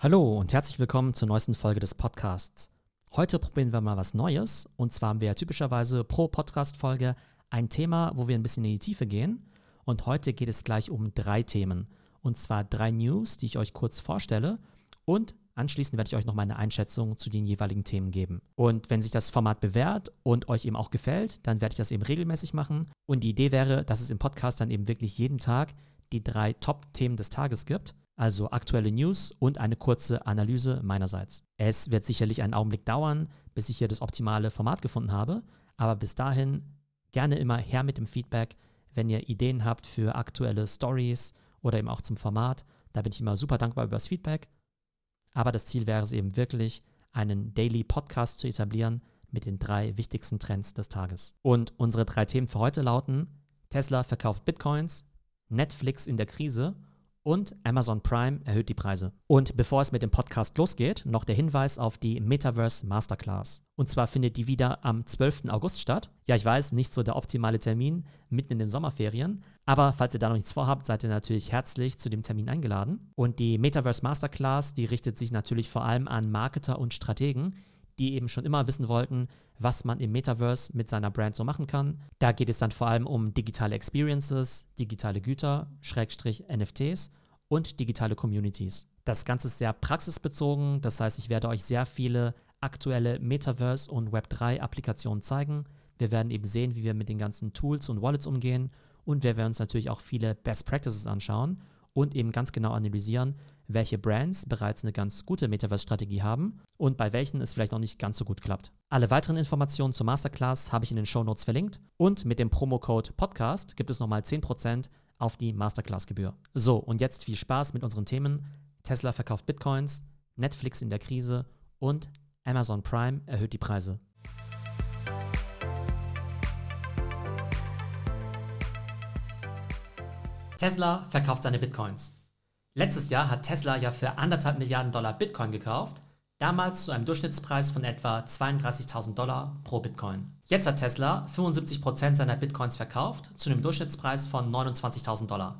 Hallo und herzlich willkommen zur neuesten Folge des Podcasts. Heute probieren wir mal was Neues. Und zwar haben wir typischerweise pro Podcast-Folge ein Thema, wo wir ein bisschen in die Tiefe gehen. Und heute geht es gleich um drei Themen. Und zwar drei News, die ich euch kurz vorstelle. Und anschließend werde ich euch noch meine Einschätzung zu den jeweiligen Themen geben. Und wenn sich das Format bewährt und euch eben auch gefällt, dann werde ich das eben regelmäßig machen. Und die Idee wäre, dass es im Podcast dann eben wirklich jeden Tag die drei Top-Themen des Tages gibt also aktuelle News und eine kurze Analyse meinerseits. Es wird sicherlich einen Augenblick dauern, bis ich hier das optimale Format gefunden habe, aber bis dahin gerne immer her mit dem Feedback, wenn ihr Ideen habt für aktuelle Stories oder eben auch zum Format. Da bin ich immer super dankbar über das Feedback. Aber das Ziel wäre es eben wirklich, einen Daily Podcast zu etablieren mit den drei wichtigsten Trends des Tages. Und unsere drei Themen für heute lauten: Tesla verkauft Bitcoins, Netflix in der Krise und Amazon Prime erhöht die Preise. Und bevor es mit dem Podcast losgeht, noch der Hinweis auf die Metaverse Masterclass. Und zwar findet die wieder am 12. August statt. Ja, ich weiß, nicht so der optimale Termin mitten in den Sommerferien, aber falls ihr da noch nichts vorhabt, seid ihr natürlich herzlich zu dem Termin eingeladen. Und die Metaverse Masterclass, die richtet sich natürlich vor allem an Marketer und Strategen, die eben schon immer wissen wollten, was man im Metaverse mit seiner Brand so machen kann. Da geht es dann vor allem um digitale Experiences, digitale Güter, Schrägstrich NFTs und digitale Communities. Das Ganze ist sehr praxisbezogen, das heißt, ich werde euch sehr viele aktuelle Metaverse- und Web3-Applikationen zeigen. Wir werden eben sehen, wie wir mit den ganzen Tools und Wallets umgehen und wir werden uns natürlich auch viele Best Practices anschauen und eben ganz genau analysieren, welche Brands bereits eine ganz gute Metaverse-Strategie haben und bei welchen es vielleicht noch nicht ganz so gut klappt. Alle weiteren Informationen zur Masterclass habe ich in den Show Notes verlinkt und mit dem Promocode Podcast gibt es nochmal 10% auf die Masterclass-Gebühr. So, und jetzt viel Spaß mit unseren Themen. Tesla verkauft Bitcoins, Netflix in der Krise und Amazon Prime erhöht die Preise. Tesla verkauft seine Bitcoins. Letztes Jahr hat Tesla ja für anderthalb Milliarden Dollar Bitcoin gekauft, damals zu einem Durchschnittspreis von etwa 32.000 Dollar pro Bitcoin. Jetzt hat Tesla 75% seiner Bitcoins verkauft, zu einem Durchschnittspreis von 29.000 Dollar.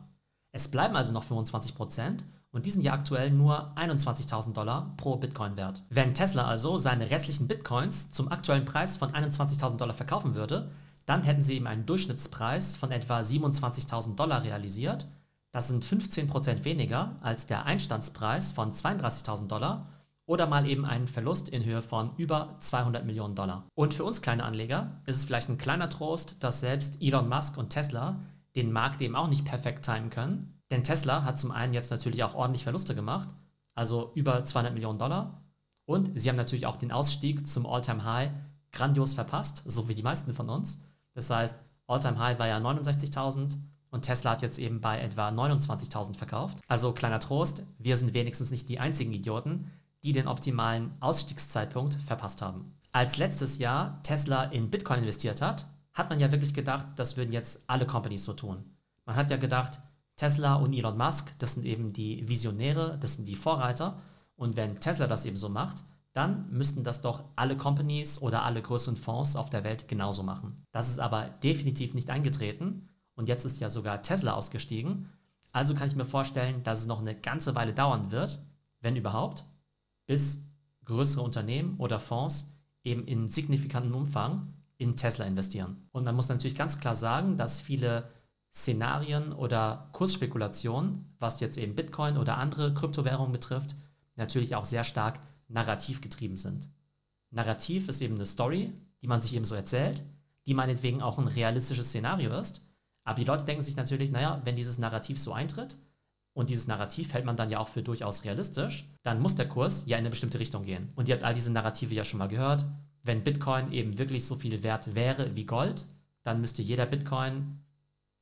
Es bleiben also noch 25% und die sind ja aktuell nur 21.000 Dollar pro Bitcoin wert. Wenn Tesla also seine restlichen Bitcoins zum aktuellen Preis von 21.000 Dollar verkaufen würde, dann hätten sie eben einen Durchschnittspreis von etwa 27.000 Dollar realisiert. Das sind 15% weniger als der Einstandspreis von 32.000 Dollar oder mal eben einen Verlust in Höhe von über 200 Millionen Dollar. Und für uns kleine Anleger ist es vielleicht ein kleiner Trost, dass selbst Elon Musk und Tesla den Markt eben auch nicht perfekt timen können. Denn Tesla hat zum einen jetzt natürlich auch ordentlich Verluste gemacht, also über 200 Millionen Dollar. Und sie haben natürlich auch den Ausstieg zum Alltime high grandios verpasst, so wie die meisten von uns. Das heißt, Alltime high war ja 69.000 und Tesla hat jetzt eben bei etwa 29.000 verkauft. Also kleiner Trost, wir sind wenigstens nicht die einzigen Idioten, die den optimalen Ausstiegszeitpunkt verpasst haben. Als letztes Jahr Tesla in Bitcoin investiert hat, hat man ja wirklich gedacht, das würden jetzt alle Companies so tun. Man hat ja gedacht, Tesla und Elon Musk, das sind eben die Visionäre, das sind die Vorreiter. Und wenn Tesla das eben so macht, dann müssten das doch alle Companies oder alle größeren Fonds auf der Welt genauso machen. Das ist aber definitiv nicht eingetreten und jetzt ist ja sogar Tesla ausgestiegen. Also kann ich mir vorstellen, dass es noch eine ganze Weile dauern wird, wenn überhaupt, bis größere Unternehmen oder Fonds eben in signifikantem Umfang in Tesla investieren. Und man muss natürlich ganz klar sagen, dass viele Szenarien oder Kursspekulationen, was jetzt eben Bitcoin oder andere Kryptowährungen betrifft, natürlich auch sehr stark narrativ getrieben sind. Narrativ ist eben eine Story, die man sich eben so erzählt, die meinetwegen auch ein realistisches Szenario ist. Aber die Leute denken sich natürlich, naja, wenn dieses Narrativ so eintritt und dieses Narrativ hält man dann ja auch für durchaus realistisch, dann muss der Kurs ja in eine bestimmte Richtung gehen. Und ihr habt all diese Narrative ja schon mal gehört. Wenn Bitcoin eben wirklich so viel wert wäre wie Gold, dann müsste jeder Bitcoin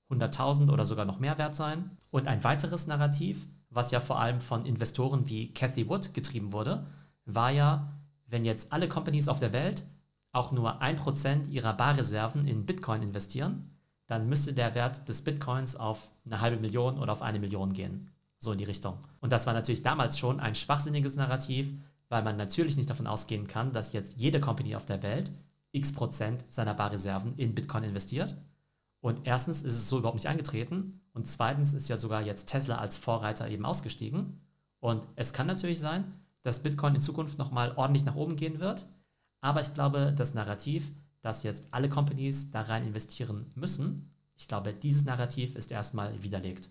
100.000 oder sogar noch mehr wert sein. Und ein weiteres Narrativ, was ja vor allem von Investoren wie Cathy Wood getrieben wurde, war ja, wenn jetzt alle Companies auf der Welt auch nur 1% ihrer Barreserven in Bitcoin investieren, dann müsste der Wert des Bitcoins auf eine halbe Million oder auf eine Million gehen. So in die Richtung. Und das war natürlich damals schon ein schwachsinniges Narrativ, weil man natürlich nicht davon ausgehen kann, dass jetzt jede Company auf der Welt x Prozent seiner Barreserven in Bitcoin investiert. Und erstens ist es so überhaupt nicht eingetreten und zweitens ist ja sogar jetzt Tesla als Vorreiter eben ausgestiegen Und es kann natürlich sein, dass Bitcoin in Zukunft nochmal ordentlich nach oben gehen wird. Aber ich glaube, das Narrativ, dass jetzt alle Companies da rein investieren müssen, ich glaube, dieses Narrativ ist erstmal widerlegt.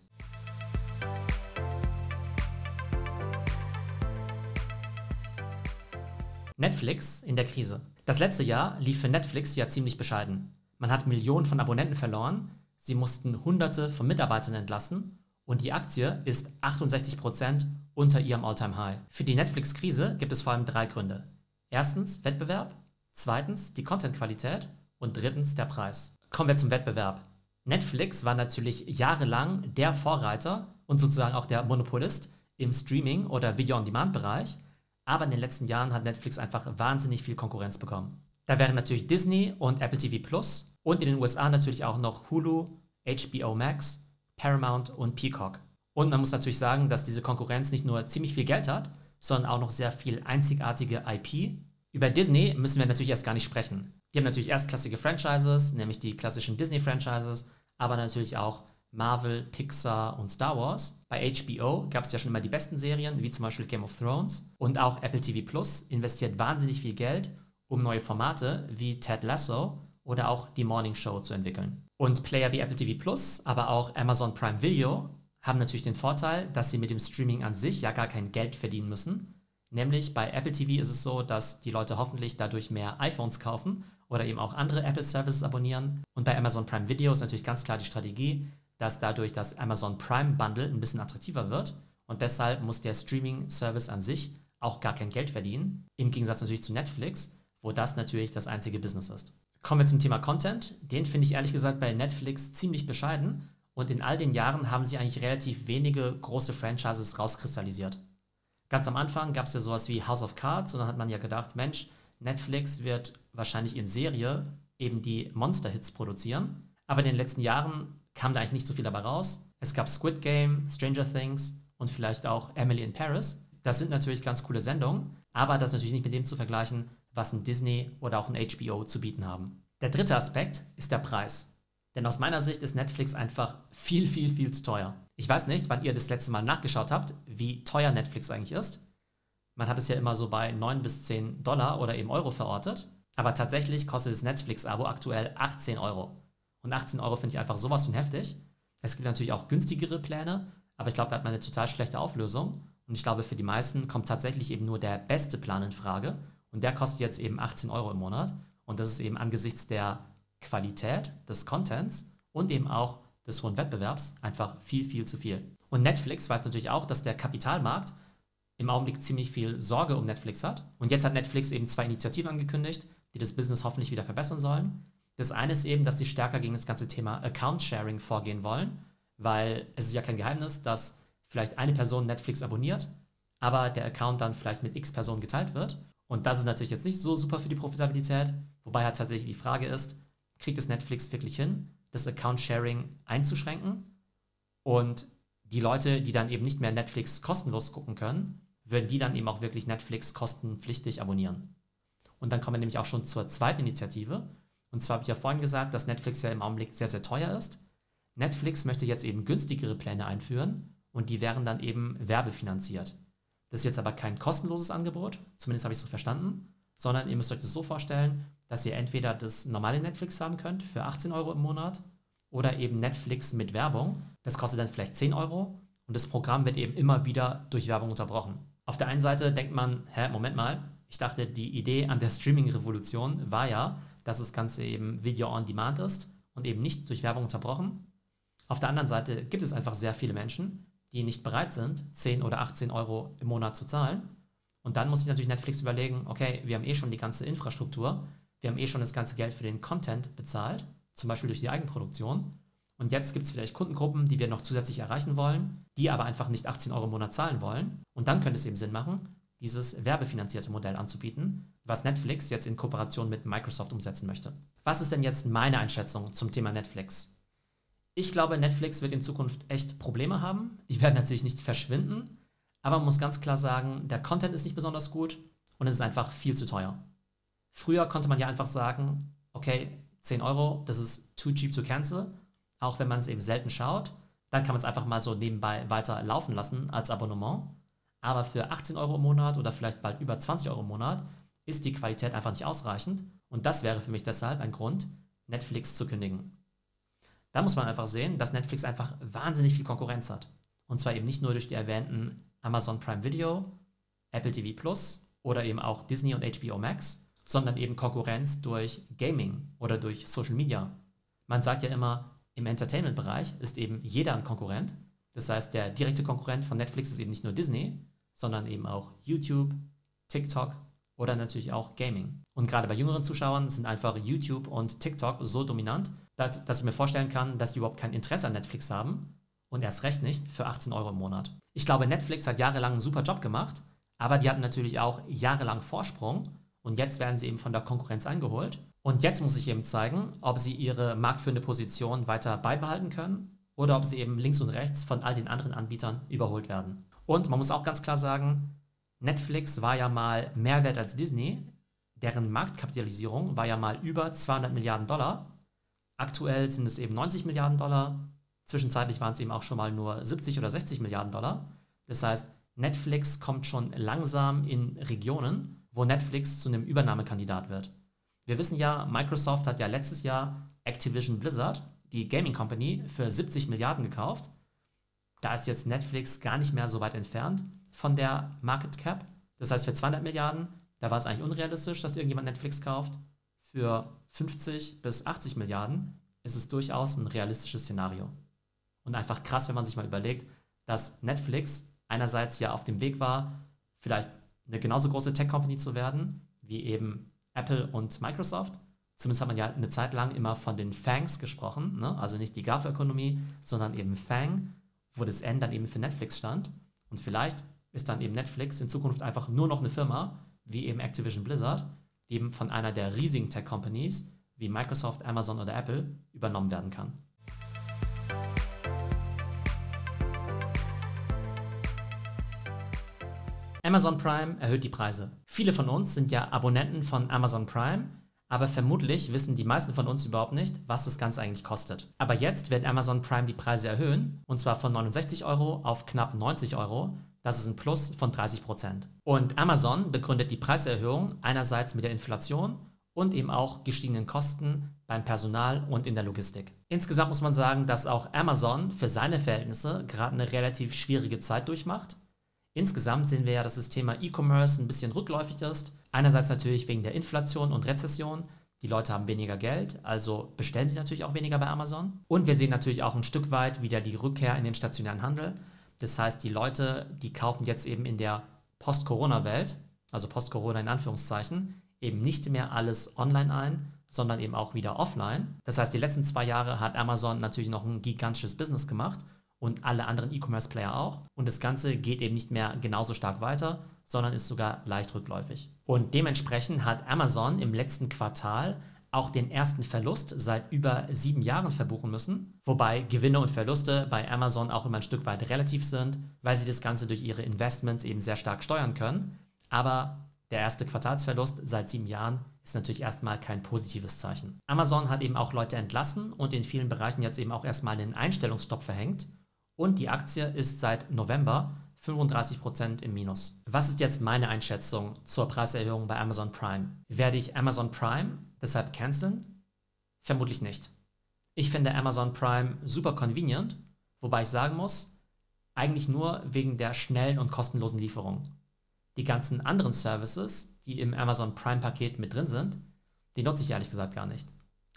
Netflix in der Krise. Das letzte Jahr lief für Netflix ja ziemlich bescheiden. Man hat Millionen von Abonnenten verloren, sie mussten Hunderte von Mitarbeitern entlassen und die Aktie ist 68% unter ihrem All-Time-High. Für die Netflix-Krise gibt es vor allem drei Gründe. Erstens Wettbewerb, zweitens die Content-Qualität und drittens der Preis. Kommen wir zum Wettbewerb. Netflix war natürlich jahrelang der Vorreiter und sozusagen auch der Monopolist im Streaming- oder Video-on-Demand-Bereich, aber in den letzten Jahren hat Netflix einfach wahnsinnig viel Konkurrenz bekommen. Da wären natürlich Disney und Apple TV Plus und in den USA natürlich auch noch Hulu, HBO Max, Paramount und Peacock. Und man muss natürlich sagen, dass diese Konkurrenz nicht nur ziemlich viel Geld hat, sondern auch noch sehr viel einzigartige IP. Über Disney müssen wir natürlich erst gar nicht sprechen. Die haben natürlich erstklassige Franchises, nämlich die klassischen Disney-Franchises, aber natürlich auch Marvel, Pixar und Star Wars. Bei HBO gab es ja schon immer die besten Serien, wie zum Beispiel Game of Thrones. Und auch Apple TV Plus investiert wahnsinnig viel Geld, um neue Formate wie Ted Lasso oder auch die Morning Show zu entwickeln. Und Player wie Apple TV Plus, aber auch Amazon Prime Video haben natürlich den Vorteil, dass sie mit dem Streaming an sich ja gar kein Geld verdienen müssen. Nämlich bei Apple TV ist es so, dass die Leute hoffentlich dadurch mehr iPhones kaufen oder eben auch andere Apple Services abonnieren. Und bei Amazon Prime Video ist natürlich ganz klar die Strategie, dass dadurch das Amazon Prime Bundle ein bisschen attraktiver wird. Und deshalb muss der Streaming-Service an sich auch gar kein Geld verdienen. Im Gegensatz natürlich zu Netflix, wo das natürlich das einzige Business ist. Kommen wir zum Thema Content. Den finde ich ehrlich gesagt bei Netflix ziemlich bescheiden. Und in all den Jahren haben sie eigentlich relativ wenige große Franchises rauskristallisiert. Ganz am Anfang gab es ja sowas wie House of Cards und dann hat man ja gedacht, Mensch, Netflix wird wahrscheinlich in Serie eben die Monster-Hits produzieren. Aber in den letzten Jahren kam da eigentlich nicht so viel dabei raus. Es gab Squid Game, Stranger Things und vielleicht auch Emily in Paris. Das sind natürlich ganz coole Sendungen, aber das ist natürlich nicht mit dem zu vergleichen, was ein Disney oder auch ein HBO zu bieten haben. Der dritte Aspekt ist der Preis. Denn aus meiner Sicht ist Netflix einfach viel, viel, viel zu teuer. Ich weiß nicht, wann ihr das letzte Mal nachgeschaut habt, wie teuer Netflix eigentlich ist. Man hat es ja immer so bei 9 bis 10 Dollar oder eben Euro verortet. Aber tatsächlich kostet das Netflix-Abo aktuell 18 Euro. Und 18 Euro finde ich einfach sowas von heftig. Es gibt natürlich auch günstigere Pläne, aber ich glaube, da hat man eine total schlechte Auflösung. Und ich glaube, für die meisten kommt tatsächlich eben nur der beste Plan in Frage. Und der kostet jetzt eben 18 Euro im Monat. Und das ist eben angesichts der Qualität des Contents und eben auch des hohen Wettbewerbs einfach viel, viel zu viel. Und Netflix weiß natürlich auch, dass der Kapitalmarkt im Augenblick ziemlich viel Sorge um Netflix hat. Und jetzt hat Netflix eben zwei Initiativen angekündigt, die das Business hoffentlich wieder verbessern sollen. Das eine ist eben, dass sie stärker gegen das ganze Thema Account-Sharing vorgehen wollen, weil es ist ja kein Geheimnis, dass vielleicht eine Person Netflix abonniert, aber der Account dann vielleicht mit x Personen geteilt wird. Und das ist natürlich jetzt nicht so super für die Profitabilität, wobei halt tatsächlich die Frage ist, kriegt es Netflix wirklich hin, das Account-Sharing einzuschränken? Und die Leute, die dann eben nicht mehr Netflix kostenlos gucken können, würden die dann eben auch wirklich Netflix kostenpflichtig abonnieren. Und dann kommen wir nämlich auch schon zur zweiten Initiative. Und zwar habe ich ja vorhin gesagt, dass Netflix ja im Augenblick sehr, sehr teuer ist. Netflix möchte jetzt eben günstigere Pläne einführen und die wären dann eben werbefinanziert. Das ist jetzt aber kein kostenloses Angebot, zumindest habe ich es so verstanden, sondern ihr müsst euch das so vorstellen, dass ihr entweder das normale Netflix haben könnt für 18 Euro im Monat oder eben Netflix mit Werbung. Das kostet dann vielleicht 10 Euro und das Programm wird eben immer wieder durch Werbung unterbrochen. Auf der einen Seite denkt man, hä, Moment mal, ich dachte, die Idee an der Streaming-Revolution war ja, dass das Ganze eben Video on Demand ist und eben nicht durch Werbung unterbrochen. Auf der anderen Seite gibt es einfach sehr viele Menschen, die nicht bereit sind, 10 oder 18 Euro im Monat zu zahlen. Und dann muss sich natürlich Netflix überlegen, okay, wir haben eh schon die ganze Infrastruktur, wir haben eh schon das ganze Geld für den Content bezahlt, zum Beispiel durch die Eigenproduktion. Und jetzt gibt es vielleicht Kundengruppen, die wir noch zusätzlich erreichen wollen, die aber einfach nicht 18 Euro im Monat zahlen wollen. Und dann könnte es eben Sinn machen, dieses werbefinanzierte Modell anzubieten, was Netflix jetzt in Kooperation mit Microsoft umsetzen möchte. Was ist denn jetzt meine Einschätzung zum Thema Netflix? Ich glaube, Netflix wird in Zukunft echt Probleme haben. Die werden natürlich nicht verschwinden, aber man muss ganz klar sagen, der Content ist nicht besonders gut und es ist einfach viel zu teuer. Früher konnte man ja einfach sagen, okay, 10 Euro, das ist too cheap to cancel, auch wenn man es eben selten schaut. Dann kann man es einfach mal so nebenbei weiter laufen lassen als Abonnement. aber für 18 Euro im Monat oder vielleicht bald über 20 Euro im Monat ist die Qualität einfach nicht ausreichend und das wäre für mich deshalb ein Grund, Netflix zu kündigen. Da muss man einfach sehen, dass Netflix einfach wahnsinnig viel Konkurrenz hat. Und zwar eben nicht nur durch die erwähnten Amazon Prime Video, Apple TV Plus oder eben auch Disney und HBO Max, sondern eben Konkurrenz durch Gaming oder durch Social Media. Man sagt ja immer, im Entertainment-Bereich ist eben jeder ein Konkurrent. Das heißt, der direkte Konkurrent von Netflix ist eben nicht nur Disney, sondern eben auch YouTube, TikTok oder natürlich auch Gaming. Und gerade bei jüngeren Zuschauern sind einfach YouTube und TikTok so dominant, dass, dass ich mir vorstellen kann, dass sie überhaupt kein Interesse an Netflix haben und erst recht nicht für 18 Euro im Monat. Ich glaube, Netflix hat jahrelang einen super Job gemacht, aber die hatten natürlich auch jahrelang Vorsprung und jetzt werden sie eben von der Konkurrenz eingeholt. Und jetzt muss ich eben zeigen, ob sie ihre marktführende Position weiter beibehalten können oder ob sie eben links und rechts von all den anderen Anbietern überholt werden. Und man muss auch ganz klar sagen, Netflix war ja mal mehr wert als Disney. Deren Marktkapitalisierung war ja mal über 200 Milliarden Dollar. Aktuell sind es eben 90 Milliarden Dollar. Zwischenzeitlich waren es eben auch schon mal nur 70 oder 60 Milliarden Dollar. Das heißt, Netflix kommt schon langsam in Regionen, wo Netflix zu einem Übernahmekandidat wird. Wir wissen ja, Microsoft hat ja letztes Jahr Activision Blizzard, die Gaming Company, für 70 Milliarden gekauft. Da ist jetzt Netflix gar nicht mehr so weit entfernt von der Market Cap. Das heißt, für 200 Milliarden, da war es eigentlich unrealistisch, dass irgendjemand Netflix kauft. Für 50 bis 80 Milliarden ist es durchaus ein realistisches Szenario. Und einfach krass, wenn man sich mal überlegt, dass Netflix einerseits ja auf dem Weg war, vielleicht eine genauso große Tech-Company zu werden, wie eben Apple und Microsoft. Zumindest hat man ja eine Zeit lang immer von den FANGs gesprochen, ne? also nicht die GAFA-Ökonomie, sondern eben FANG, wo das N dann eben für Netflix stand. Und vielleicht ist dann eben Netflix in Zukunft einfach nur noch eine Firma, wie eben Activision Blizzard, die eben von einer der riesigen Tech-Companies wie Microsoft, Amazon oder Apple übernommen werden kann. Amazon Prime erhöht die Preise. Viele von uns sind ja Abonnenten von Amazon Prime, aber vermutlich wissen die meisten von uns überhaupt nicht, was das Ganze eigentlich kostet. Aber jetzt wird Amazon Prime die Preise erhöhen, und zwar von 69 Euro auf knapp 90 Euro. Das ist ein Plus von 30 Prozent. Und Amazon begründet die Preiserhöhung einerseits mit der Inflation und eben auch gestiegenen Kosten beim Personal und in der Logistik. Insgesamt muss man sagen, dass auch Amazon für seine Verhältnisse gerade eine relativ schwierige Zeit durchmacht. Insgesamt sehen wir ja, dass das Thema E-Commerce ein bisschen rückläufig ist. Einerseits natürlich wegen der Inflation und Rezession. Die Leute haben weniger Geld, also bestellen sie natürlich auch weniger bei Amazon. Und wir sehen natürlich auch ein Stück weit wieder die Rückkehr in den stationären Handel. Das heißt, die Leute, die kaufen jetzt eben in der Post-Corona-Welt, also Post-Corona in Anführungszeichen, eben nicht mehr alles online ein, sondern eben auch wieder offline. Das heißt, die letzten zwei Jahre hat Amazon natürlich noch ein gigantisches Business gemacht und alle anderen E-Commerce-Player auch. Und das Ganze geht eben nicht mehr genauso stark weiter, sondern ist sogar leicht rückläufig. Und dementsprechend hat Amazon im letzten Quartal auch den ersten Verlust seit über sieben Jahren verbuchen müssen, wobei Gewinne und Verluste bei Amazon auch immer ein Stück weit relativ sind, weil sie das Ganze durch ihre Investments eben sehr stark steuern können. Aber der erste Quartalsverlust seit sieben Jahren ist natürlich erstmal kein positives Zeichen. Amazon hat eben auch Leute entlassen und in vielen Bereichen jetzt eben auch erstmal einen Einstellungsstopp verhängt und die Aktie ist seit November 35% im Minus. Was ist jetzt meine Einschätzung zur Preiserhöhung bei Amazon Prime? Werde ich Amazon Prime deshalb canceln? Vermutlich nicht. Ich finde Amazon Prime super convenient, wobei ich sagen muss, eigentlich nur wegen der schnellen und kostenlosen Lieferung. Die ganzen anderen Services, die im Amazon Prime Paket mit drin sind, die nutze ich ehrlich gesagt gar nicht.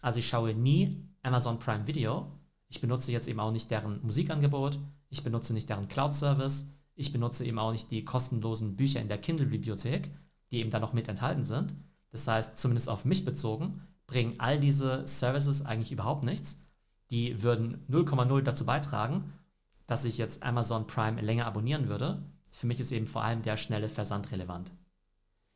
Also ich schaue nie Amazon Prime Video, ich benutze jetzt eben auch nicht deren Musikangebot, ich benutze nicht deren Cloud-Service, ich benutze eben auch nicht die kostenlosen Bücher in der Kindle-Bibliothek, die eben da noch mit enthalten sind. Das heißt, zumindest auf mich bezogen, bringen all diese Services eigentlich überhaupt nichts. Die würden 0,0 dazu beitragen, dass ich jetzt Amazon Prime länger abonnieren würde. Für mich ist eben vor allem der schnelle Versand relevant.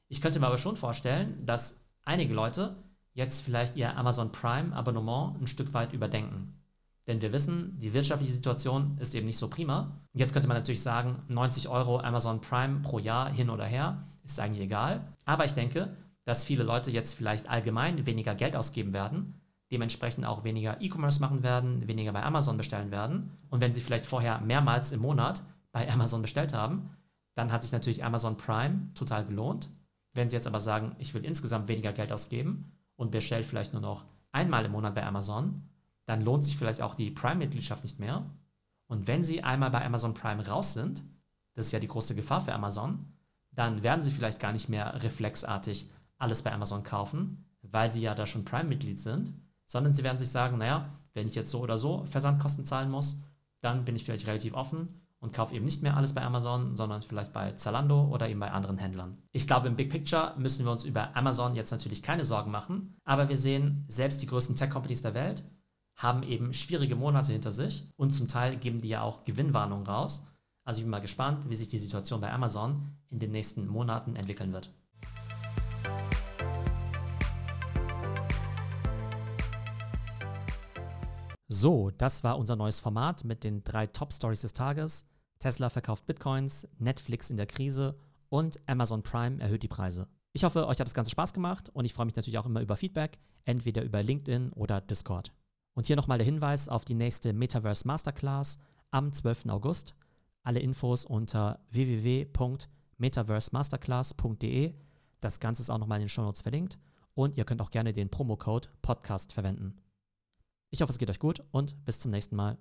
Ich könnte mir aber schon vorstellen, dass einige Leute jetzt vielleicht ihr Amazon Prime Abonnement ein Stück weit überdenken. Denn wir wissen, die wirtschaftliche Situation ist eben nicht so prima. Und jetzt könnte man natürlich sagen, 90 Euro Amazon Prime pro Jahr hin oder her ist eigentlich egal. Aber ich denke, dass viele Leute jetzt vielleicht allgemein weniger Geld ausgeben werden, dementsprechend auch weniger E-Commerce machen werden, weniger bei Amazon bestellen werden. Und wenn sie vielleicht vorher mehrmals im Monat bei Amazon bestellt haben, dann hat sich natürlich Amazon Prime total gelohnt. Wenn Sie jetzt aber sagen, ich will insgesamt weniger Geld ausgeben und bestellt vielleicht nur noch einmal im Monat bei Amazon, dann lohnt sich vielleicht auch die Prime-Mitgliedschaft nicht mehr. Und wenn Sie einmal bei Amazon Prime raus sind, das ist ja die große Gefahr für Amazon, dann werden Sie vielleicht gar nicht mehr reflexartig alles bei Amazon kaufen, weil Sie ja da schon Prime-Mitglied sind, sondern Sie werden sich sagen, naja, wenn ich jetzt so oder so Versandkosten zahlen muss, dann bin ich vielleicht relativ offen und kaufe eben nicht mehr alles bei Amazon, sondern vielleicht bei Zalando oder eben bei anderen Händlern. Ich glaube, im Big Picture müssen wir uns über Amazon jetzt natürlich keine Sorgen machen, aber wir sehen, selbst die größten Tech-Companies der Welt haben eben schwierige Monate hinter sich und zum Teil geben die ja auch Gewinnwarnungen raus. Also ich bin mal gespannt, wie sich die Situation bei Amazon in den nächsten Monaten entwickeln wird. So, das war unser neues Format mit den drei Top-Stories des Tages. Tesla verkauft Bitcoins, Netflix in der Krise und Amazon Prime erhöht die Preise. Ich hoffe, euch hat das Ganze Spaß gemacht und ich freue mich natürlich auch immer über Feedback, entweder über LinkedIn oder Discord. Und hier nochmal der Hinweis auf die nächste Metaverse Masterclass am 12. August. Alle Infos unter www.metaversemasterclass.de. Das Ganze ist auch nochmal in den Shownotes verlinkt und ihr könnt auch gerne den Promocode Podcast verwenden. Ich hoffe, es geht euch gut und bis zum nächsten Mal.